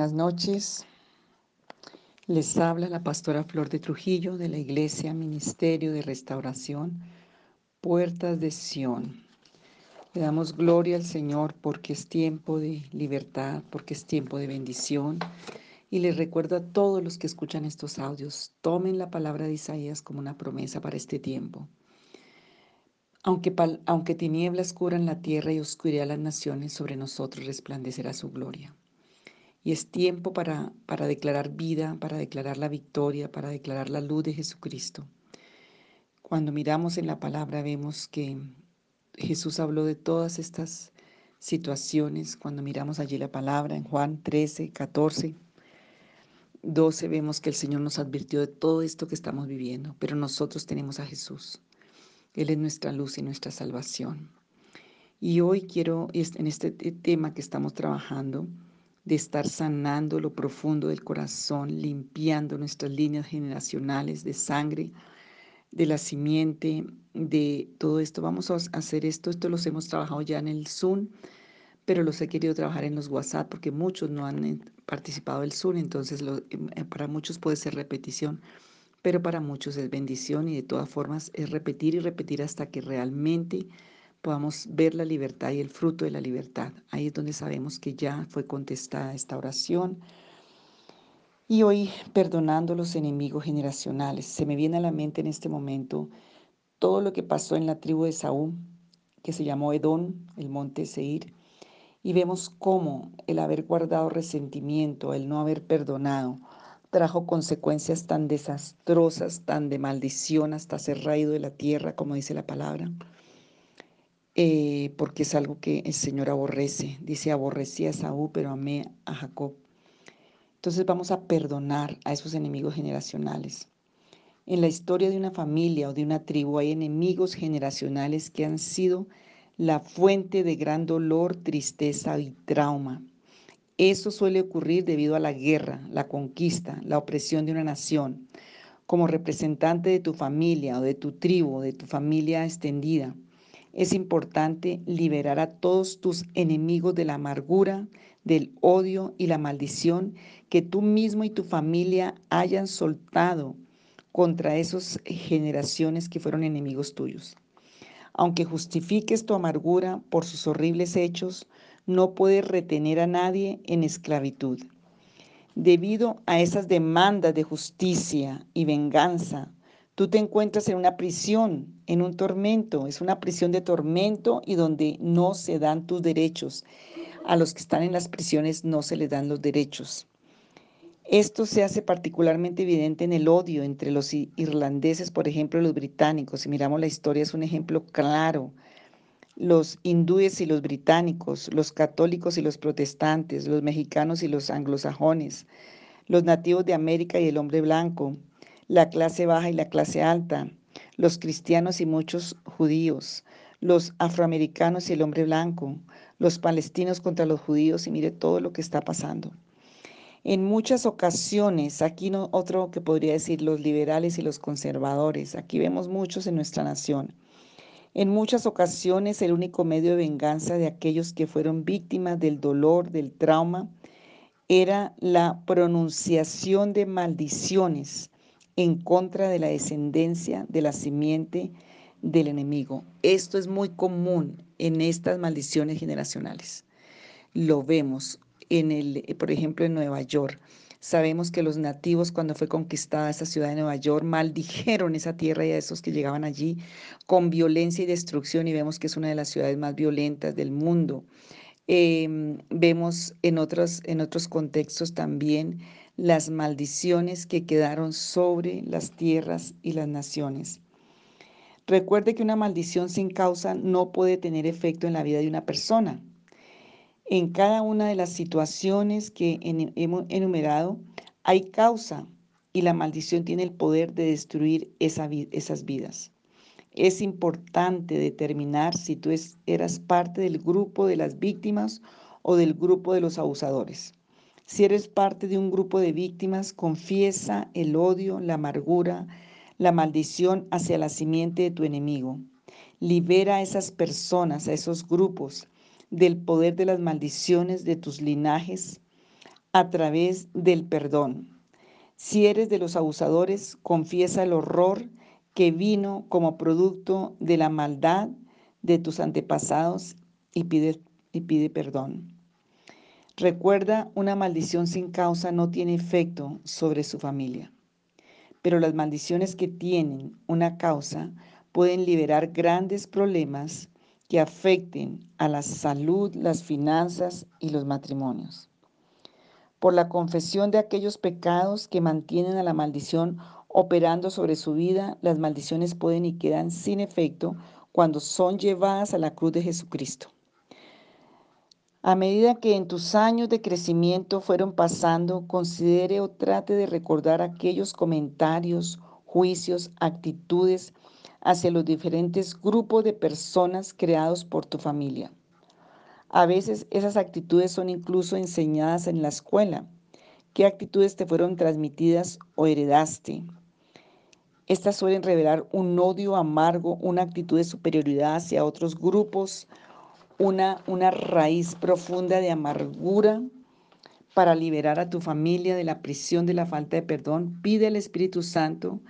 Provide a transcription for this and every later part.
Buenas noches. Les habla la pastora Flor de Trujillo de la Iglesia Ministerio de Restauración, Puertas de Sión. Le damos gloria al Señor porque es tiempo de libertad, porque es tiempo de bendición. Y les recuerdo a todos los que escuchan estos audios, tomen la palabra de Isaías como una promesa para este tiempo. Aunque, aunque tinieblas cubran la tierra y oscuridad las naciones, sobre nosotros resplandecerá su gloria. Y es tiempo para, para declarar vida, para declarar la victoria, para declarar la luz de Jesucristo. Cuando miramos en la palabra vemos que Jesús habló de todas estas situaciones. Cuando miramos allí la palabra en Juan 13, 14, 12 vemos que el Señor nos advirtió de todo esto que estamos viviendo, pero nosotros tenemos a Jesús. Él es nuestra luz y nuestra salvación. Y hoy quiero, en este tema que estamos trabajando, de estar sanando lo profundo del corazón, limpiando nuestras líneas generacionales de sangre, de la simiente, de todo esto. Vamos a hacer esto, esto los hemos trabajado ya en el Zoom, pero los he querido trabajar en los WhatsApp porque muchos no han eh, participado del Zoom, entonces eh, para muchos puede ser repetición, pero para muchos es bendición y de todas formas es repetir y repetir hasta que realmente podamos ver la libertad y el fruto de la libertad. Ahí es donde sabemos que ya fue contestada esta oración. Y hoy, perdonando los enemigos generacionales, se me viene a la mente en este momento todo lo que pasó en la tribu de Saúl, que se llamó Edón, el monte Seir, y vemos cómo el haber guardado resentimiento, el no haber perdonado, trajo consecuencias tan desastrosas, tan de maldición hasta ser raído de la tierra, como dice la palabra. Eh, porque es algo que el Señor aborrece. Dice, aborrecí a Saúl, pero amé a Jacob. Entonces vamos a perdonar a esos enemigos generacionales. En la historia de una familia o de una tribu hay enemigos generacionales que han sido la fuente de gran dolor, tristeza y trauma. Eso suele ocurrir debido a la guerra, la conquista, la opresión de una nación. Como representante de tu familia o de tu tribu, de tu familia extendida, es importante liberar a todos tus enemigos de la amargura, del odio y la maldición que tú mismo y tu familia hayan soltado contra esas generaciones que fueron enemigos tuyos. Aunque justifiques tu amargura por sus horribles hechos, no puedes retener a nadie en esclavitud. Debido a esas demandas de justicia y venganza, Tú te encuentras en una prisión, en un tormento, es una prisión de tormento y donde no se dan tus derechos. A los que están en las prisiones no se les dan los derechos. Esto se hace particularmente evidente en el odio entre los irlandeses, por ejemplo, los británicos. Si miramos la historia es un ejemplo claro. Los hindúes y los británicos, los católicos y los protestantes, los mexicanos y los anglosajones, los nativos de América y el hombre blanco, la clase baja y la clase alta, los cristianos y muchos judíos, los afroamericanos y el hombre blanco, los palestinos contra los judíos y mire todo lo que está pasando. En muchas ocasiones, aquí no, otro que podría decir los liberales y los conservadores, aquí vemos muchos en nuestra nación. En muchas ocasiones el único medio de venganza de aquellos que fueron víctimas del dolor, del trauma, era la pronunciación de maldiciones en contra de la descendencia de la simiente del enemigo. Esto es muy común en estas maldiciones generacionales. Lo vemos en el, por ejemplo, en Nueva York. Sabemos que los nativos cuando fue conquistada esa ciudad de Nueva York maldijeron esa tierra y a esos que llegaban allí con violencia y destrucción y vemos que es una de las ciudades más violentas del mundo. Em, vemos en otros, en otros contextos también las maldiciones que quedaron sobre las tierras y las naciones. Recuerde que una maldición sin causa no puede tener efecto en la vida de una persona. En cada una de las situaciones que hemos enumerado hay causa y la maldición tiene el poder de destruir esas vidas. Es importante determinar si tú eras parte del grupo de las víctimas o del grupo de los abusadores. Si eres parte de un grupo de víctimas, confiesa el odio, la amargura, la maldición hacia la simiente de tu enemigo. Libera a esas personas, a esos grupos, del poder de las maldiciones de tus linajes. a través del perdón. Si eres de los abusadores, confiesa el horror que vino como producto de la maldad de tus antepasados y pide, y pide perdón. Recuerda, una maldición sin causa no tiene efecto sobre su familia, pero las maldiciones que tienen una causa pueden liberar grandes problemas que afecten a la salud, las finanzas y los matrimonios. Por la confesión de aquellos pecados que mantienen a la maldición operando sobre su vida, las maldiciones pueden y quedan sin efecto cuando son llevadas a la cruz de Jesucristo. A medida que en tus años de crecimiento fueron pasando, considere o trate de recordar aquellos comentarios, juicios, actitudes hacia los diferentes grupos de personas creados por tu familia. A veces esas actitudes son incluso enseñadas en la escuela. ¿Qué actitudes te fueron transmitidas o heredaste? Estas suelen revelar un odio amargo, una actitud de superioridad hacia otros grupos, una, una raíz profunda de amargura. Para liberar a tu familia de la prisión de la falta de perdón, pide al Espíritu Santo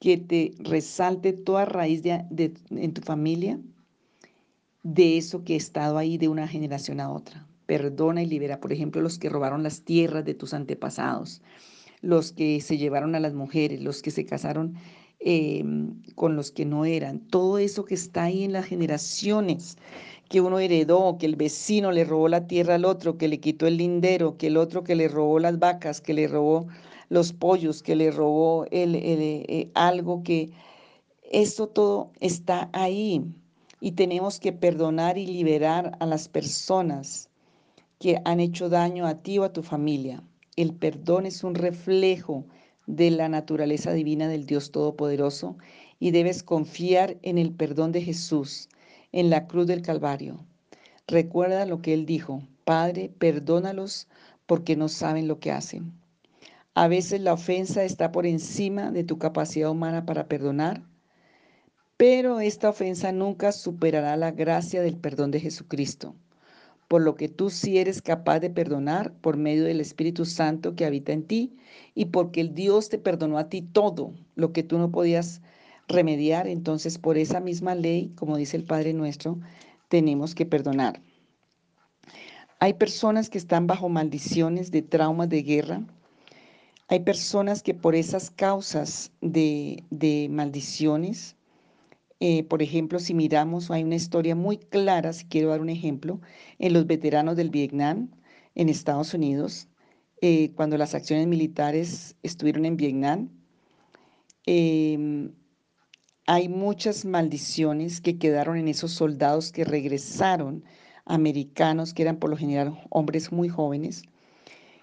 que te resalte toda raíz de, en tu familia de eso que ha estado ahí de una generación a otra. Perdona y libera, por ejemplo, los que robaron las tierras de tus antepasados, los que se llevaron a las mujeres, los que se casaron em, con los que no eran, todo eso que está ahí en las generaciones que uno heredó, que el vecino le robó la tierra al otro, que le quitó el lindero, que el otro que le robó las vacas, que le robó los pollos, que le robó el, eh, algo que eso todo está ahí y tenemos que perdonar y liberar a las personas que han hecho daño a ti o a tu familia. El perdón es un reflejo de la naturaleza divina del Dios Todopoderoso y debes confiar en el perdón de Jesús en la cruz del Calvario. Recuerda lo que Él dijo, Padre, perdónalos porque no saben lo que hacen. A veces la ofensa está por encima de tu capacidad humana para perdonar, pero esta ofensa nunca superará la gracia del perdón de Jesucristo por lo que tú sí eres capaz de perdonar por medio del Espíritu Santo que habita en ti y porque el Dios te perdonó a ti todo lo que tú no podías remediar, entonces por esa misma ley, como dice el Padre nuestro, tenemos que perdonar. Hay personas que están bajo maldiciones de traumas de guerra. Hay personas que por esas causas de, de maldiciones eh, por ejemplo, si miramos, hay una historia muy clara, si quiero dar un ejemplo, en los veteranos del Vietnam en Estados Unidos, eh, cuando las acciones militares estuvieron en Vietnam. Em, hay muchas maldiciones que quedaron en esos soldados que regresaron, americanos, que eran por lo general hombres muy jóvenes,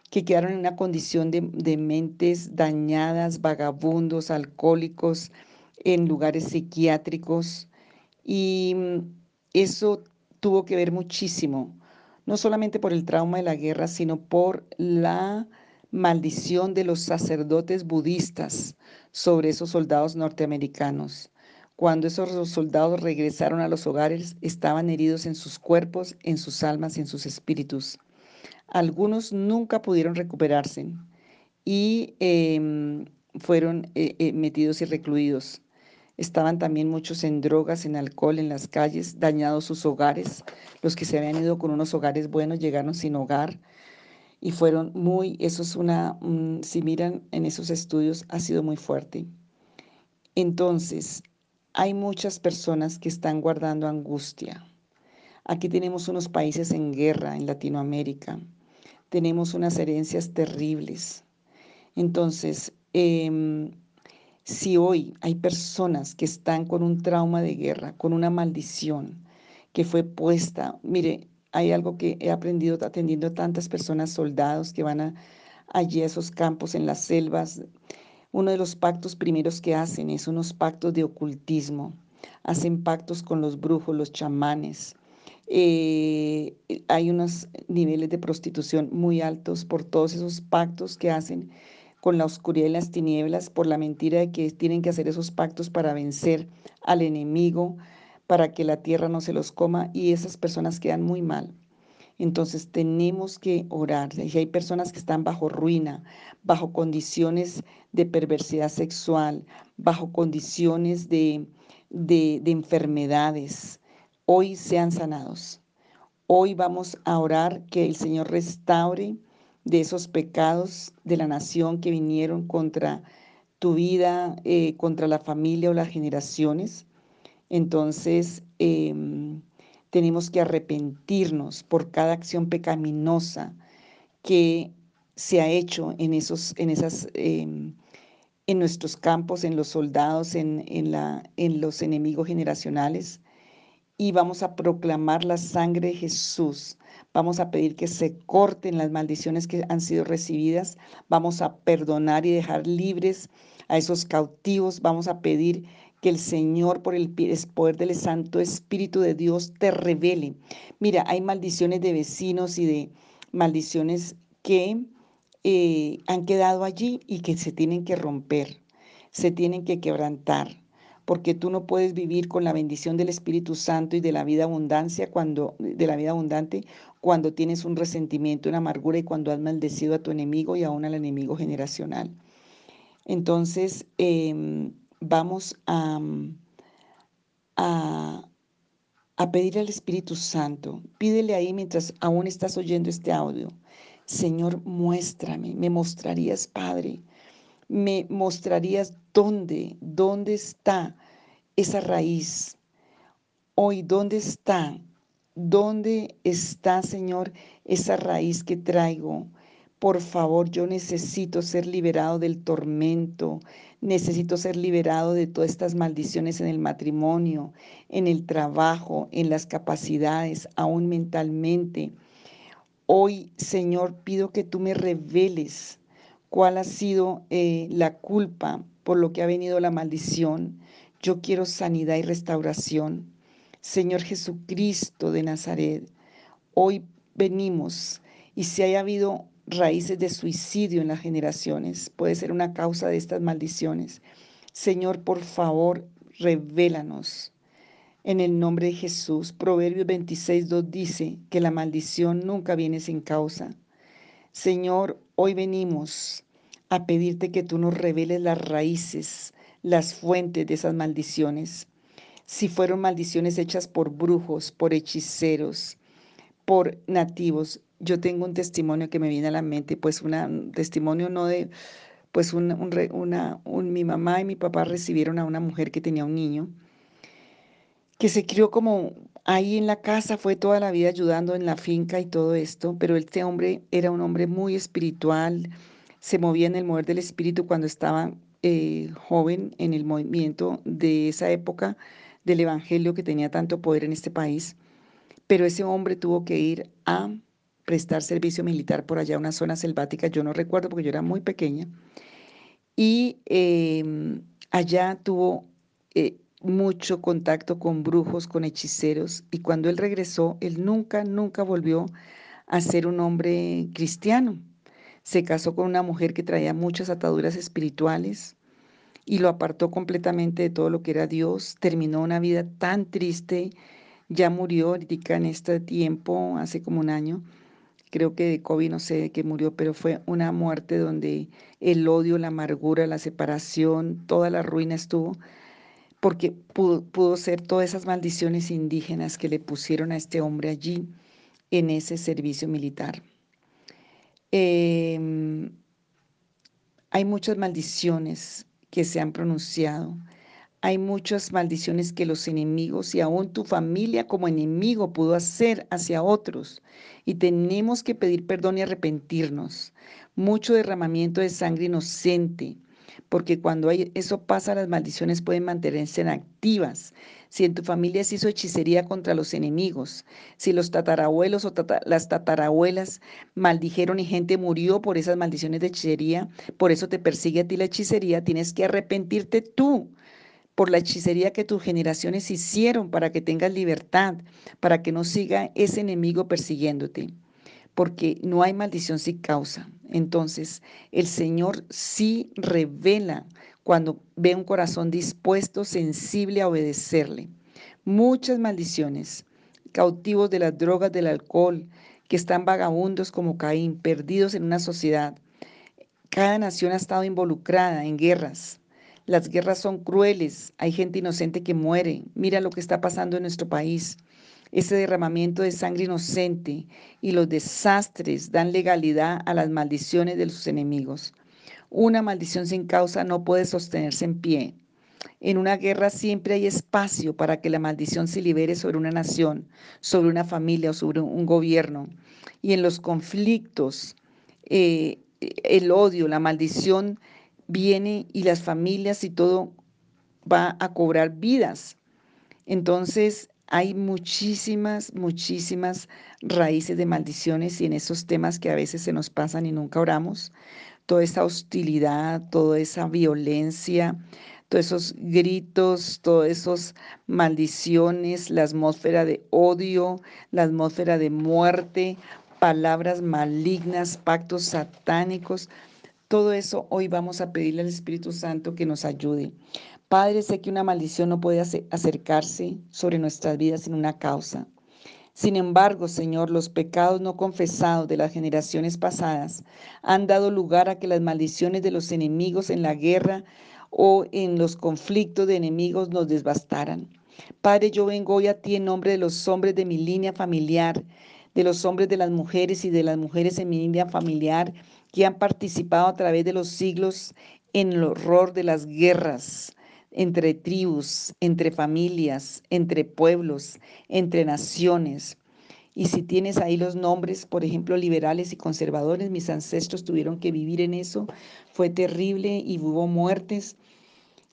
que quedaron en una condición de, de mentes dañadas, vagabundos, alcohólicos, en lugares psiquiátricos y mm, eso tuvo que ver muchísimo, no solamente por el trauma de la guerra, sino por la maldición de los sacerdotes budistas sobre esos soldados norteamericanos. Cuando esos soldados regresaron a los hogares, estaban heridos en sus cuerpos, en sus almas en sus espíritus. Algunos nunca pudieron recuperarse y em, fueron eh, eh, metidos y recluidos. Estaban también muchos en drogas, en alcohol, en las calles, dañados sus hogares. Los que se habían ido con unos hogares buenos llegaron sin hogar y fueron muy, eso es una, si miran en esos estudios, ha sido muy fuerte. Entonces, hay muchas personas que están guardando angustia. Aquí tenemos unos países en guerra en Latinoamérica. Tenemos unas herencias terribles. Entonces, eh, si hoy hay personas que están con un trauma de guerra, con una maldición que fue puesta, mire, hay algo que he aprendido atendiendo a tantas personas, soldados que van a, allí a esos campos en las selvas. Uno de los pactos primeros que hacen es unos pactos de ocultismo. Hacen pactos con los brujos, los chamanes. Eh, hay unos niveles de prostitución muy altos por todos esos pactos que hacen con la oscuridad y las tinieblas por la mentira de que tienen que hacer esos pactos para vencer al enemigo, para que la tierra no se los coma y esas personas quedan muy mal. Entonces tenemos que orar. Si hay personas que están bajo ruina, bajo condiciones de perversidad sexual, bajo condiciones de, de, enfermedades, hoy sean sanados. Hoy vamos a orar que el Señor restaure de esos pecados de la nación que vinieron contra tu vida, eh, contra la familia o las generaciones. Entonces, em, tenemos que arrepentirnos por cada acción pecaminosa que se ha hecho en esos, en esas, em, en nuestros campos, en los soldados, en, en, la, en los enemigos generacionales. Y vamos a proclamar la sangre de Jesús. Vamos a pedir que se corten las maldiciones que han sido recibidas. Vamos a perdonar y dejar libres a esos cautivos. Vamos a pedir que el Señor, por el poder del Santo Espíritu de Dios, te revele. Mira, hay maldiciones de vecinos y de maldiciones que eh, han quedado allí y que se tienen que romper, se tienen que quebrantar, porque tú no puedes vivir con la bendición del Espíritu Santo y de la vida abundancia cuando de la vida abundante cuando tienes un resentimiento, una amargura y cuando has maldecido a tu enemigo y aún al enemigo generacional. Entonces, em, vamos a, a, pedir al Espíritu Santo. Pídele ahí mientras aún estás oyendo este audio. Señor, muéstrame, me mostrarías, Padre, me mostrarías dónde, dónde está esa raíz. Hoy, ¿dónde está? ¿Dónde está, Señor, esa raíz que traigo? Por favor, yo necesito ser liberado del tormento, necesito ser liberado de todas estas maldiciones en el matrimonio, en el trabajo, en las capacidades, aún mentalmente. Hoy, Señor, pido que tú me reveles cuál ha sido eh, la culpa por lo que ha venido la maldición. Yo quiero sanidad y restauración. Señor Jesucristo de Nazaret, hoy venimos y si haya habido raíces de suicidio en las generaciones. Puede ser una causa de estas maldiciones. Señor, por favor, revélanos. En el nombre de Jesús, Proverbios 26, 2 dice que la maldición nunca viene sin causa. Señor, hoy venimos a pedirte que tú nos reveles las raíces, las fuentes de esas maldiciones. Si fueron maldiciones hechas por brujos, por hechiceros, por nativos, yo tengo un testimonio que me viene a la mente, pues un testimonio no de, pues una, mi mamá y mi papá recibieron a una mujer que tenía un niño, que se crió como ahí en la casa, fue toda la vida ayudando en la finca y todo esto, pero este hombre era un hombre muy espiritual, se movía en el mover del espíritu cuando estaba eh, joven en el movimiento de esa época del evangelio que tenía tanto poder en este país, pero ese hombre tuvo que ir a prestar servicio militar por allá, una zona selvática, yo no recuerdo porque yo era muy pequeña, y em, allá tuvo eh, mucho contacto con brujos, con hechiceros, y cuando él regresó, él nunca, nunca volvió a ser un hombre cristiano. Se casó con una mujer que traía muchas ataduras espirituales y lo apartó completamente de todo lo que era Dios. Terminó una vida tan triste, ya murió ahorita en este tiempo, hace como un año, creo que de COVID no sé de qué murió, pero fue una muerte donde el odio, la amargura, la separación, toda la ruina estuvo, porque pudo, ser todas esas maldiciones indígenas que le pusieron a este hombre allí en ese servicio militar. Em, hay muchas maldiciones que se han pronunciado. Hay muchas maldiciones que los enemigos y aún tu familia como enemigo pudo hacer hacia otros y tenemos que pedir perdón y arrepentirnos. Mucho derramamiento de sangre inocente, porque cuando eso pasa, las maldiciones pueden mantenerse activas. Si en tu familia se hizo hechicería contra los enemigos, si los tatarabuelos o las tatarabuelas maldijeron y gente murió por esas maldiciones de hechicería, por eso te persigue a ti la hechicería, tienes que arrepentirte tú por la hechicería que tus generaciones hicieron para que tengas libertad, para que no siga ese enemigo persiguiéndote, porque no hay maldición sin causa. Entonces, el Señor sí revela cuando ve un corazón dispuesto, sensible a obedecerle. Muchas maldiciones, cautivos de las drogas, del alcohol, que están vagabundos como Caín, perdidos en una sociedad. Cada nación ha estado involucrada en guerras. Las guerras son crueles, hay gente inocente que muere. Mira lo que está pasando en nuestro país. Ese derramamiento de sangre inocente y los desastres dan legalidad a las maldiciones de sus enemigos. Una maldición sin causa no puede sostenerse en pie. En una guerra siempre hay espacio para que la maldición se libere sobre una nación, sobre una familia o sobre un gobierno. Y en los conflictos, eh, el odio, la maldición viene y las familias y todo va a cobrar vidas. Entonces hay muchísimas, muchísimas raíces de maldiciones y en esos temas que a veces se nos pasan y nunca oramos, toda esa hostilidad, toda esa violencia, todos esos gritos, todas esas maldiciones, la atmósfera de odio, la atmósfera de muerte, palabras malignas, pactos satánicos. Todo eso hoy vamos a pedirle al Espíritu Santo que nos ayude. Padre, sé que una maldición no puede acercarse sobre nuestras vidas sin una causa. Sin embargo, Señor, los pecados no confesados de las generaciones pasadas han dado lugar a que las maldiciones de los enemigos en la guerra o en los conflictos de enemigos nos desbastaran. Padre, yo vengo hoy a ti en nombre de los hombres de mi línea familiar, de los hombres de las mujeres y de las mujeres en mi línea familiar que han participado a través de los siglos en el horror de las guerras entre tribus, entre familias, entre pueblos, entre naciones. Y si tienes ahí los nombres, por ejemplo, liberales y conservadores, mis ancestros tuvieron que vivir en eso, fue terrible y hubo muertes.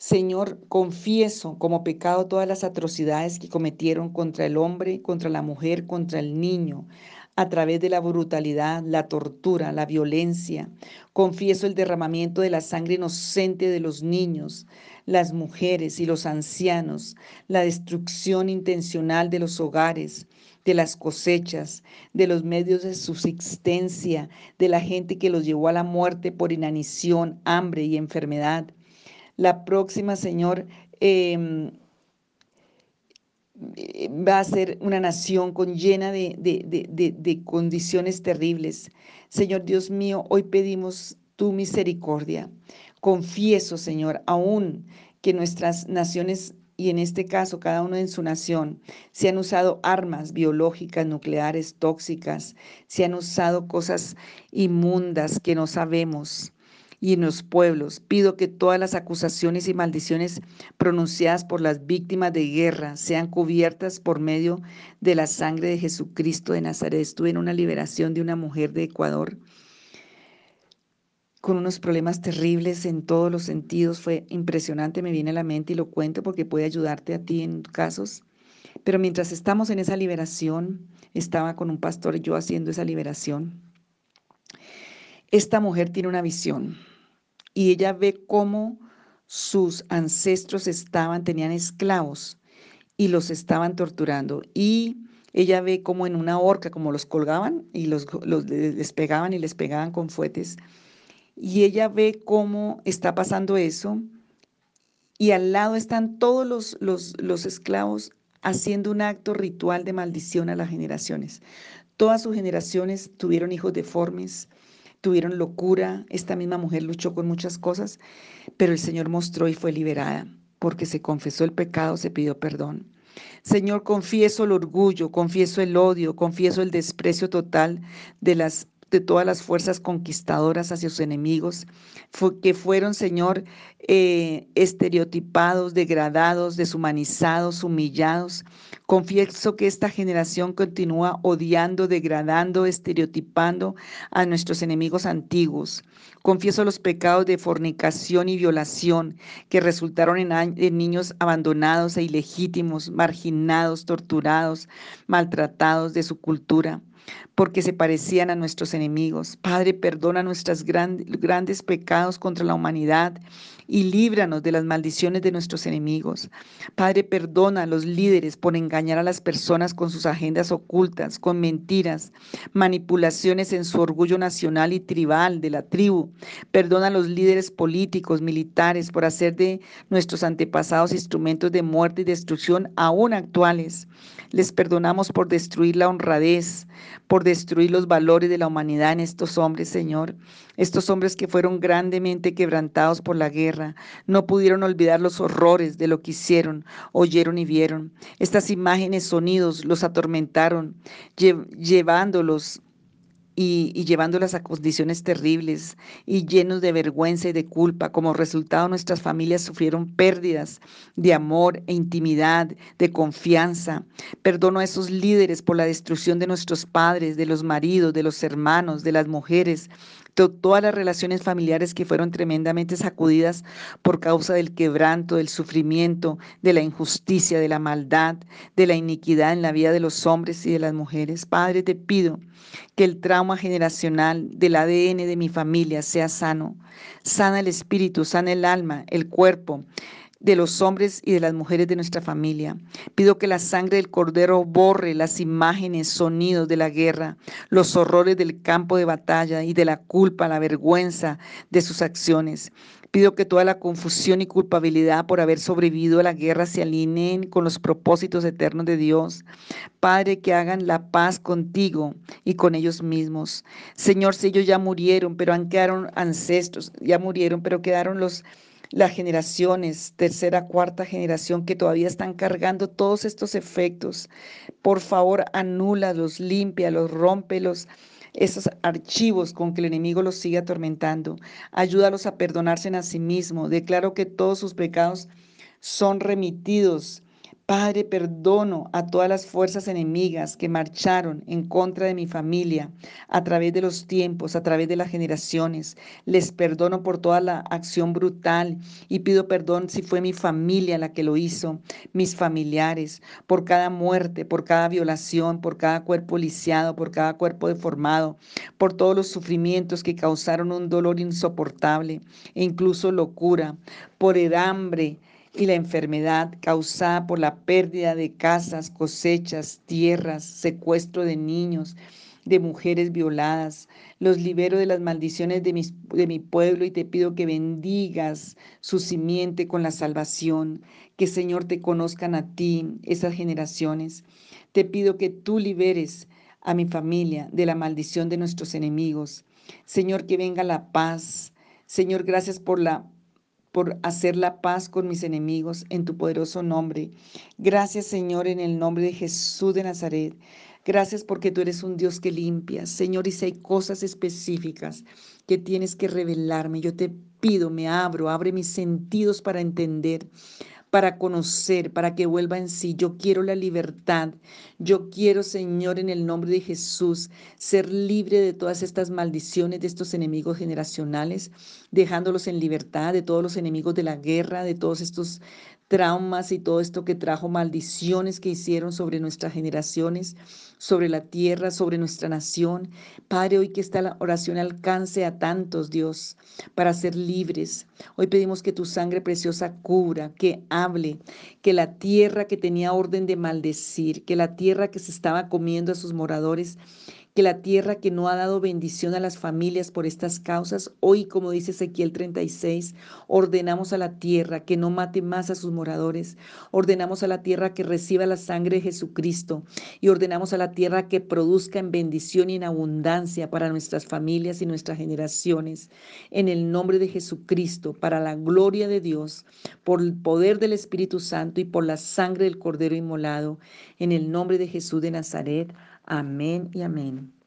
Señor, confieso como pecado todas las atrocidades que cometieron contra el hombre, contra la mujer, contra el niño, a través de la brutalidad, la tortura, la violencia. Confieso el derramamiento de la sangre inocente de los niños, las mujeres y los ancianos, la destrucción intencional de los hogares, de las cosechas, de los medios de subsistencia, de la gente que los llevó a la muerte por inanición, hambre y enfermedad la próxima, Señor, em, va a ser una nación con llena de, de, condiciones terribles. Señor Dios mío, hoy pedimos tu misericordia. Confieso, Señor, aún que nuestras naciones y en este caso cada uno en su nación, se han usado armas biológicas, nucleares, tóxicas, se han usado cosas inmundas que no sabemos y en los pueblos. Pido que todas las acusaciones y maldiciones pronunciadas por las víctimas de guerra sean cubiertas por medio de la sangre de Jesucristo de Nazaret. Estuve en una liberación de una mujer de Ecuador con unos problemas terribles en todos los sentidos. Fue impresionante, me viene a la mente y lo cuento porque puede ayudarte a ti en casos. Pero mientras estamos en esa liberación, estaba con un pastor yo haciendo esa liberación. Esta mujer tiene una visión y ella ve cómo sus ancestros estaban, tenían esclavos y los estaban torturando. Y ella ve cómo en una horca, como los colgaban y los, los les pegaban y les pegaban con fuetes. Y ella ve cómo está pasando eso. Y al lado están todos los, los, los esclavos haciendo un acto ritual de maldición a las generaciones. Todas sus generaciones tuvieron hijos deformes, tuvieron locura, esta misma mujer luchó con muchas cosas, pero el Señor mostró y fue liberada, porque se confesó el pecado, se pidió perdón. Señor, confieso el orgullo, confieso el odio, confieso el desprecio total de las de todas las fuerzas conquistadoras hacia sus enemigos, que fueron, Señor, eh, estereotipados, degradados, deshumanizados, humillados. Confieso que esta generación continúa odiando, degradando, estereotipando a nuestros enemigos antiguos. Confieso los pecados de fornicación y violación que resultaron en, en niños abandonados e ilegítimos, marginados, torturados, maltratados de su cultura porque se parecían a nuestros enemigos. Padre, perdona nuestros grandes pecados contra la humanidad y líbranos de las maldiciones de nuestros enemigos. Padre, perdona a los líderes por engañar a las personas con sus agendas ocultas, con mentiras, manipulaciones en su orgullo nacional y tribal de la tribu. Perdona a los líderes políticos, militares, por hacer de nuestros antepasados instrumentos de muerte y destrucción aún actuales. Les perdonamos por destruir la honradez, por destruir los valores de la humanidad en estos hombres, Señor. Estos hombres que fueron grandemente quebrantados por la guerra, no pudieron olvidar los horrores de lo que hicieron, oyeron y vieron. Estas imágenes, sonidos, los atormentaron, llevándolos y, llevándolas a condiciones terribles y llenos de vergüenza y de culpa. Como resultado, nuestras familias sufrieron pérdidas de amor e intimidad, de confianza. Perdono a esos líderes por la destrucción de nuestros padres, de los maridos, de los hermanos, de las mujeres, todas las relaciones familiares que fueron tremendamente sacudidas por causa del quebranto, del sufrimiento, de la injusticia, de la maldad, de la iniquidad en la vida de los hombres y de las mujeres. Padre, te pido que el trauma generacional del ADN de mi familia sea sano. Sana el espíritu, sana el alma, el cuerpo de los hombres y de las mujeres de nuestra familia. Pido que la sangre del cordero borre las imágenes, sonidos de la guerra, los horrores del campo de batalla y de la culpa, la vergüenza de sus acciones. Pido que toda la confusión y culpabilidad por haber sobrevivido a la guerra se alineen con los propósitos eternos de Dios. Padre, que hagan la paz contigo y con ellos mismos. Señor, si ellos ya murieron, pero han quedaron ancestros, ya murieron, pero quedaron los las generaciones, tercera, cuarta generación que todavía están cargando todos estos efectos. Por favor, anúlalos, límpialos, rómpelos esos archivos con que el enemigo los sigue atormentando. Ayúdalos a perdonarse a sí mismo. Declaro que todos sus pecados son remitidos Padre, perdono a todas las fuerzas enemigas que marcharon en contra de mi familia a través de los tiempos, a través de las generaciones. Les perdono por toda la acción brutal y pido perdón si fue mi familia la que lo hizo, mis familiares, por cada muerte, por cada violación, por cada cuerpo lisiado, por cada cuerpo deformado, por todos los sufrimientos que causaron un dolor insoportable e incluso locura, por el hambre y la enfermedad causada por la pérdida de casas, cosechas, tierras, secuestro de niños, de mujeres violadas. Los libero de las maldiciones de, de mi pueblo y te pido que bendigas su simiente con la salvación, que Señor te conozcan a ti, esas generaciones. Te pido que tú liberes a mi familia de la maldición de nuestros enemigos. Señor, que venga la paz. Señor, gracias por la por hacer la paz con mis enemigos en tu poderoso nombre. Gracias Señor en el nombre de Jesús de Nazaret. Gracias porque tú eres un Dios que limpia. Señor, y si hay cosas específicas que tienes que revelarme, yo te pido, me abro, abre mis sentidos para entender para conocer, para que vuelva en sí. Yo quiero la libertad. Yo quiero, Señor, en el nombre de Jesús, ser libre de todas estas maldiciones, de estos enemigos generacionales, dejándolos en libertad, de todos los enemigos de la guerra, de todos estos traumas y todo esto que trajo maldiciones que hicieron sobre nuestras generaciones, sobre la tierra, sobre nuestra nación. Padre, hoy que esta oración alcance a tantos, Dios, para ser libres. Hoy pedimos que tu sangre preciosa cubra, que hable, que la tierra que tenía orden de maldecir, que la tierra que se estaba comiendo a sus moradores, que la tierra que no ha dado bendición a las familias por estas causas, hoy, como dice Ezequiel 36, ordenamos a la tierra que no mate más a sus moradores, ordenamos a la tierra que reciba la sangre de Jesucristo y ordenamos a la tierra que produzca en bendición y en abundancia para nuestras familias y nuestras generaciones, en el nombre de Jesucristo, para la gloria de Dios, por el poder del Espíritu Santo y por la sangre del Cordero inmolado, en el nombre de Jesús de Nazaret. Amén y amén.